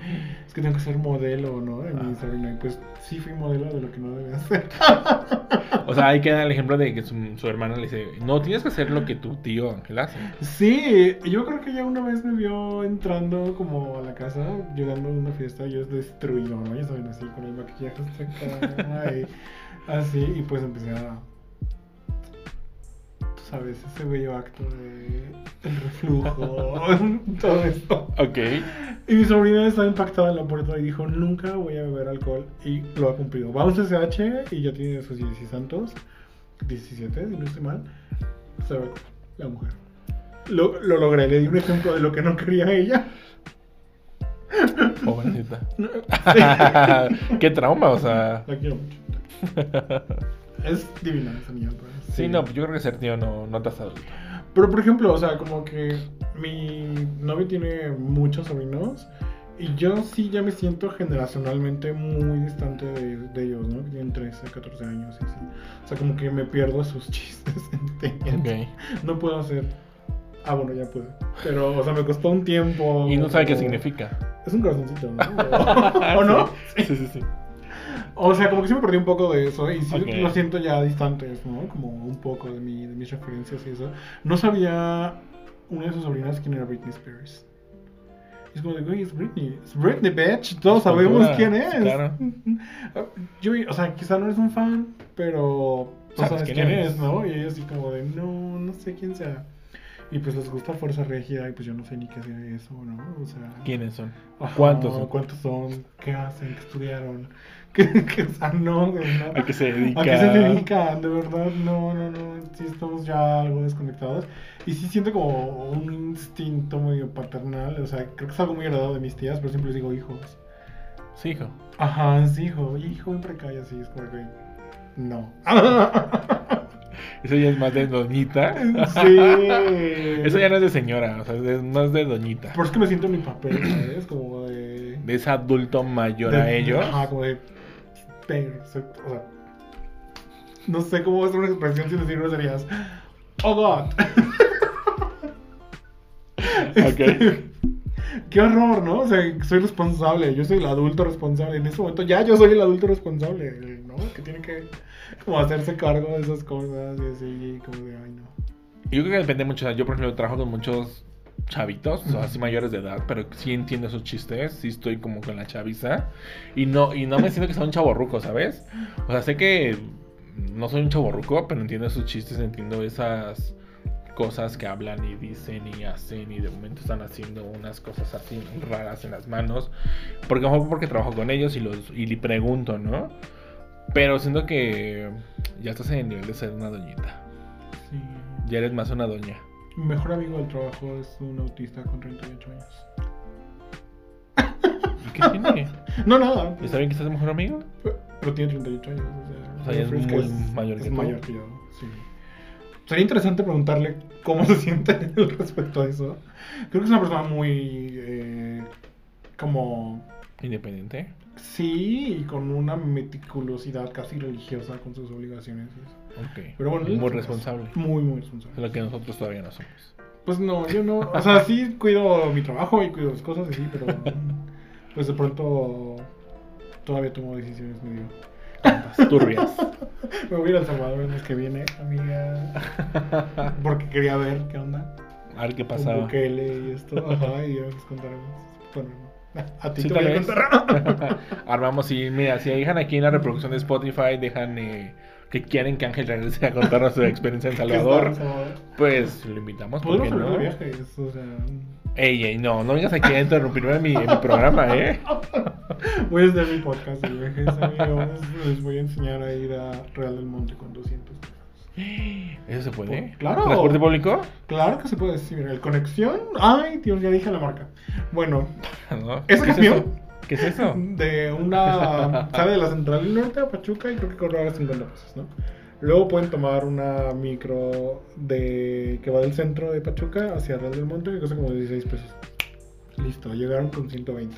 Es que tengo que ser modelo, ¿no? En mi Ah. sobrina. Y pues sí fui modelo de lo que no debía hacer. O sea, ahí queda el ejemplo de que su, su hermana le dice, no, tienes que hacer lo que tu tío Ángel hace. Sí, yo creo que ya una vez me vio entrando como a la casa, llegando a una fiesta, yo destruido, ¿no? Ya saben, así, con el maquillaje hasta acá, y así, y pues empecé a... Sabes, ese bello acto de... el reflujo, todo esto. Ok. Y mi sobrina estaba impactada en la puerta y dijo, nunca voy a beber alcohol, y lo ha cumplido. Vamos a SH y ya tiene sus 16 santos, 17, si no estoy mal, se ve la mujer. Lo, lo logré, le di un ejemplo de lo que no quería ella. Pobrecita. Qué trauma, o sea. La quiero mucho. Es divina esa niña. pues. Sí, no, yo creo que ser tío no, no te hace adulto. Pero por ejemplo, o sea, como que mi novio tiene muchos sobrinos y yo sí ya me siento generacionalmente muy distante de, de ellos, ¿no? Que tienen 13, 14 años y así. O sea, como que me pierdo sus chistes. ¿entiendes? Ok. No puedo hacer. Ah, bueno, ya puedo. Pero, o sea, me costó un tiempo. Y no sabe qué como- significa. Es un corazoncito, ¿no? ¿O, o no? Sí, sí, sí. O sea, como que sí me perdí un poco de eso y sí Ok. lo siento ya distantes, ¿no? Como un poco de, mi, de mis referencias y eso. No sabía una de sus sobrinas quién era Britney Spears. Y es como de, güey, es Britney. Es Britney, bitch. Todos Es sabemos cultura, quién es. claro. Yo, o sea, quizá no eres un fan, pero tú Sabes quién quién, es. es, ¿no? Y ella así como de, no, no sé quién sea. Y pues les gusta Fuerza Régida y pues yo no sé ni qué sea eso, ¿no? O sea... ¿Quiénes son? Ajá, ¿Cuántos son? ¿Cuántos son? ¿Qué hacen? ¿Qué estudiaron? ¿Qué, qué, o sea, no, güey, no. ¿A qué se dedica? ¿A qué se dedican? De verdad, no, no, no. Sí estamos ya algo desconectados. Y sí siento como un instinto medio paternal. O sea, creo que es algo muy agradable de mis tías, pero siempre les digo hijos. Sí, hijo. Ajá, sí, hijo. Hijo, ven para acá y así. Es como que... No. Eso ya es más de doñita. sí. Eso ya no es de señora, o sea, es más de doñita. Por eso que me siento en mi papel, ¿sabes? Como de... De ese adulto mayor de- a ellos. Ajá, como de... pero, o sea, no sé cómo hacer una expresión sin decir groserías. Oh God. Este, Qué horror, ¿no? O sea, soy responsable, yo soy el adulto responsable. En ese momento ya yo soy el adulto responsable, ¿no? Que tiene que como hacerse cargo de esas cosas y así, como de, ay, no. Yo creo que depende mucho. yo, por ejemplo, trabajo con muchos chavitos, o sea, así mayores de edad, pero sí entiendo esos chistes, sí estoy como con la chaviza y no y no me siento que sea un chaborruco, ¿sabes? O sea, sé que no soy un chaborruco, pero entiendo esos chistes, entiendo esas cosas que hablan y dicen y hacen y de momento están haciendo unas cosas así raras en las manos, porque a lo mejor porque trabajo con ellos y los y le pregunto, ¿no? Pero siento que ya estás en el nivel de ser una doñita. Sí. Ya eres más una doña. Mi mejor amigo del trabajo es un autista con 38 años. ¿Y qué tiene? No, nada. ¿Está bien que seas mejor amigo? Pero tiene 38 años. O sea, O sea, es muy mayor es que tú. mayor que yo. Sí. Sería interesante preguntarle cómo se siente respecto a eso. Creo que es una persona muy. eh, como. Independiente. Sí, y con una meticulosidad casi religiosa con sus obligaciones. y eso. Ok. Pero bueno, muy es responsable. Muy, muy Es responsable. lo que nosotros todavía no somos. Pues no, yo no. O sea, sí cuido mi trabajo y cuido las cosas y sí, pero. Pues de pronto. Todavía tomo decisiones medio. Turbias. Me voy a ir a El Salvador el mes que viene, amiga. Porque quería ver qué onda. A ver qué Con pasaba. Bukele y esto. Ajá, y ya les contaremos. Bueno, no. A ti Sí, te tal voy a vez. contar. Armamos y mira, si dejan aquí en la reproducción de Spotify, dejan eh, que quieren que Ángel regrese a contarnos su experiencia en Salvador, pues lo invitamos. ¿por qué Podemos no? viajes, o sea. Ey, ey, no, no vengas aquí a interrumpirme en mi, mi programa, ¿eh? Voy a hacer mi podcast de viajes, amigos. Les voy a enseñar a ir a Real del Monte con 200 pesos. ¿Eso se puede? Claro. ¿Transporte público? Claro que se puede decir. El conexión. Ay, Dios, ya dije la marca. Bueno, ¿No? ¿Ese ¿Qué es camión? eso? ¿Qué es eso? de una. sale de la central del norte a Pachuca y creo que cobra 50 pesos, ¿no? Luego pueden tomar una micro de que va del centro de Pachuca hacia Real del Monte que cuesta como 16 pesos. Listo, llegaron con 120.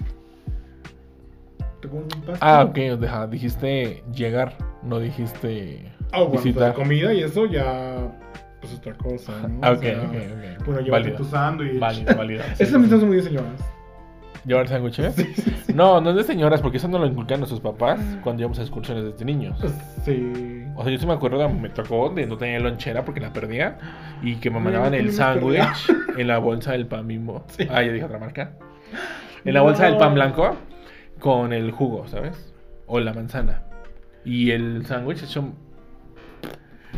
¿Te un? Ah, ok, deja, dijiste llegar, no dijiste Ah, bueno, pues, la comida y eso ya. Pues otra cosa, ¿no? Ah, O ok, sea, ok, ok. Bueno, llévate Válido. tu sándwich. Válido, válido. Sí, sí. son muy de señoras. ¿Llevar sándwiches? Sí, sí, sí. No, no es de señoras, porque eso no lo inculcan nuestros papás cuando íbamos a excursiones desde niños. Sí. O sea, yo sí me acuerdo, me tocó de no tener lonchera porque la perdía y que me mandaban el sándwich en la bolsa del pan. Sí. Ah, ya dije otra marca. En la bolsa del pan blanco con el jugo, ¿sabes? O la manzana. Y el sándwich hecho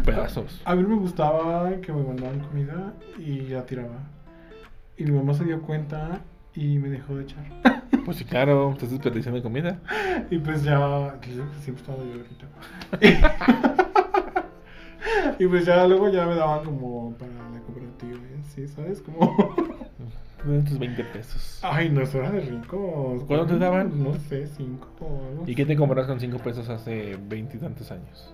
pedazos. A mí me gustaba que me mandaban comida y la tiraba. Y mi mamá se dio cuenta y me dejó de echar. Pues sí, claro, estás desperdiciando comida. Y pues ya, siempre estaba yo y pues ya luego ya me daban como para la cooperativa y así, ¿sabes? Como... Tus 20 pesos. Ay, no, eso era de rico. ¿Cuánto te daban? No sé, cinco o algo. ¿Y qué te compras con 5 pesos hace veintitantos años?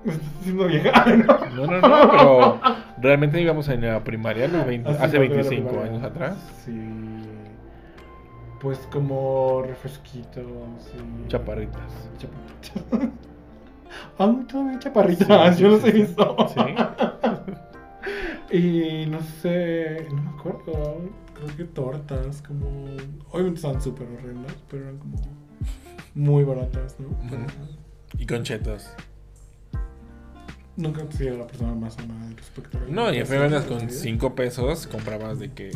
Me estás haciendo vieja. No. No, no, no, pero realmente íbamos en la primaria los 20 Así hace fue la 25 primaria. años atrás. Sí. Pues como refresquitos y... Chaparritas. Chaparritas. Aún todavía chaparritas, Sí, yo sí, los he sí, visto. sí. y no sé, no me acuerdo. Creo que tortas, como. Obviamente estaban súper horrendas, pero eran como muy baratas, ¿no? Y con chetos. Nunca he sido la persona más amada respecto a No, y en vendas con ¿sí? 5 pesos comprabas de que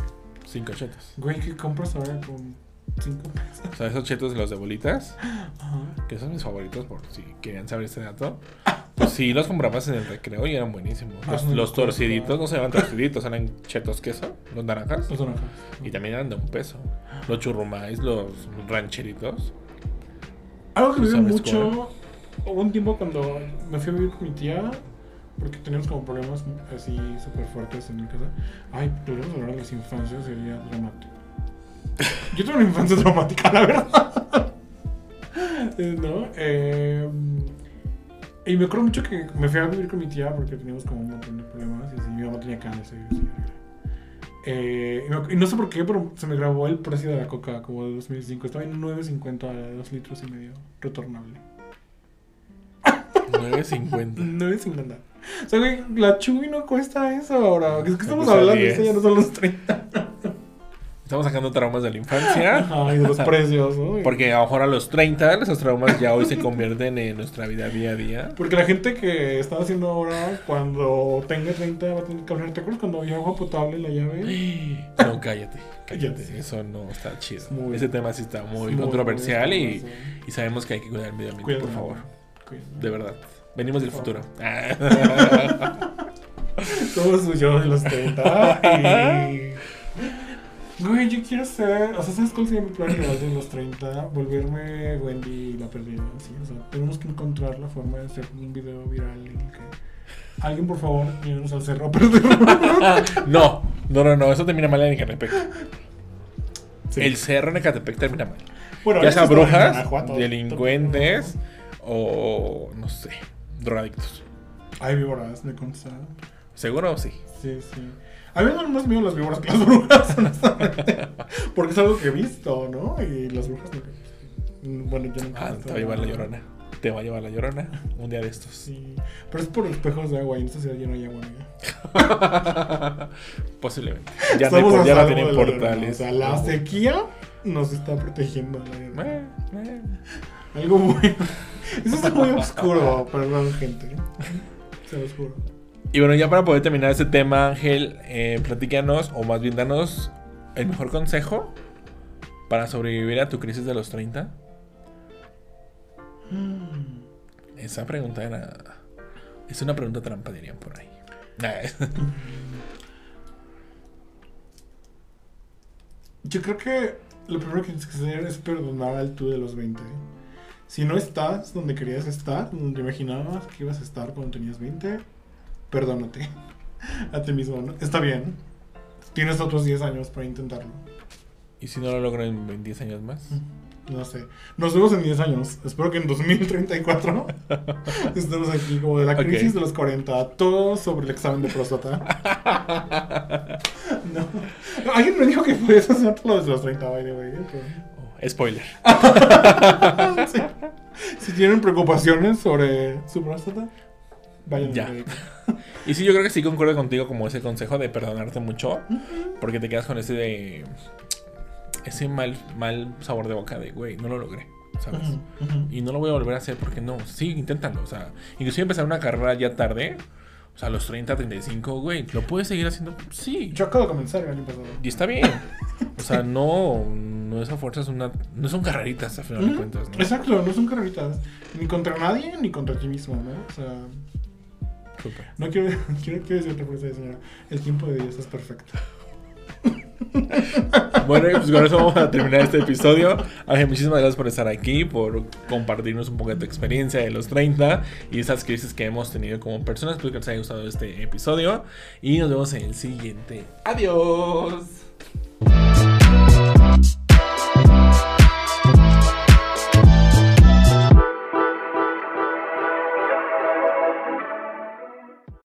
5 chetos. Güey, ¿qué compras ahora con 5 pesos? O sea, esos chetos de los de bolitas, Ajá. que son mis favoritos por si querían saber este dato. Pues sí, los comprabas en el recreo y eran buenísimos. Ah, Los, torciditos no se llaman torciditos, eran chetos queso, los naranjas. Los naranjas. Y también eran de un peso. Los churrumais, los rancheritos. Algo que ¿Tú me mucho. Hubo un tiempo cuando me fui a vivir con mi tía, porque teníamos como problemas así súper fuertes en mi casa. Ay, deberíamos hablar de las infancias, sería dramático. Yo tuve una infancia dramática, la verdad. Eh, ¿No? Eh, y me acuerdo mucho que me fui a vivir con mi tía porque teníamos como un montón de problemas y así mi mamá tenía cáncer y así. Eh, y no sé por qué, pero se me grabó el precio de la coca como de 2005. Estaba en 9.50 a 2 litros y medio, retornable. 9.50. 9.50. O sea, güey, la Chubi no cuesta eso ahora. Es que estamos hablando, 10. eso ya no son los 30. Estamos sacando traumas de la infancia. Ay, de los precios, ¿no? Porque a lo mejor a los 30 esos traumas ya hoy se convierten en nuestra vida día a día. Porque la gente que está haciendo ahora, cuando tenga 30, va a tener que hablar. ¿Te acuerdas cuando había agua potable en la llave? No, cállate. Cállate. Cállate. Eso no está chido. muy- Ese tema sí está muy controversial muy y, sabemos que hay que cuidar el medio ambiente, por favor. De verdad. Venimos del futuro. Somos su yo de los 30. Ay. Güey, yo quiero ser. O sea, ¿sabes cuál sería mi plan real de los 30? Volverme Wendy la perdida. ¿sí? O sea, tenemos que encontrar la forma de hacer un video viral en el que. Alguien, por favor, llévenos al cerro a perderlo. no, no, no, no. Eso termina mal en Ecatepec. Sí. El cerro en Ecatepec termina mal. Bueno, ya sea brujas, delincuentes o no sé, drogadictos. Hay víboras, me consta. ¿Seguro? Sí. Sí, sí. A mí me dan más miedo las víboras que las brujas, honestamente. Porque es algo que he visto, ¿no? Y las brujas no. Bueno, yo no Ah, te va a llevar la llorona. Te va a llevar la llorona un día de estos. Sí. Pero es por espejos de agua y en esta ciudad ya no hay agua. Posiblemente. Ya no, hay ya no tienen portales. O sea, la sequía nos está protegiendo. la. Eh, eh. Algo muy. Eso está muy oscuro, perdón, gente. Se los juro. Y bueno, ya para poder terminar este tema, Ángel, eh, platícanos, o más bien danos el mejor consejo para sobrevivir a tu crisis de los 30. Esa pregunta era. Es una pregunta trampa, dirían por ahí. Yo creo que lo primero que tienes que hacer es perdonar al tú de los 20. Si no estás donde querías estar, donde imaginabas que ibas a estar cuando tenías 20, perdónate a ti mismo. ¿no? Está bien. Tienes otros 10 años para intentarlo. ¿Y si no lo logro en 20 10 años más? No sé. Nos vemos en 10 años. Espero que en 2034 estemos aquí como de la crisis de los 40. Todo sobre el examen de próstata. No. Alguien me dijo que podías hacer lo desde los 30, by the way. Spoiler. Sí. Si tienen preocupaciones sobre su próstata, vayan Ya. Y sí, yo creo que sí concuerdo contigo como ese consejo de perdonarte mucho. Porque te quedas con ese de. Ese mal, mal sabor de boca de, güey, no lo logré, ¿sabes? Y no lo voy a volver a hacer porque no. Sí, inténtalo. O sea, inclusive empezar una carrera ya tarde. O sea, a los 30, 35, güey. ¿Lo puedes seguir haciendo? Sí. Yo acabo de comenzar el año pasado. Y está bien. O sea, no. No es a fuerzas una. No son carreritas a final de cuentas, ¿no? Exacto, no son carreritas. Ni contra nadie, ni contra ti mismo, ¿no? O sea, Súper. no quiero, quiero, quiero decir otra cosa, señora. El tiempo de Dios es perfecto. Bueno, pues con eso vamos a terminar este episodio. Ángel, muchísimas gracias por estar aquí, por compartirnos un poco de tu experiencia de los 30 y esas crisis que hemos tenido como personas. Espero que les haya gustado este episodio y nos vemos en el siguiente. Adiós.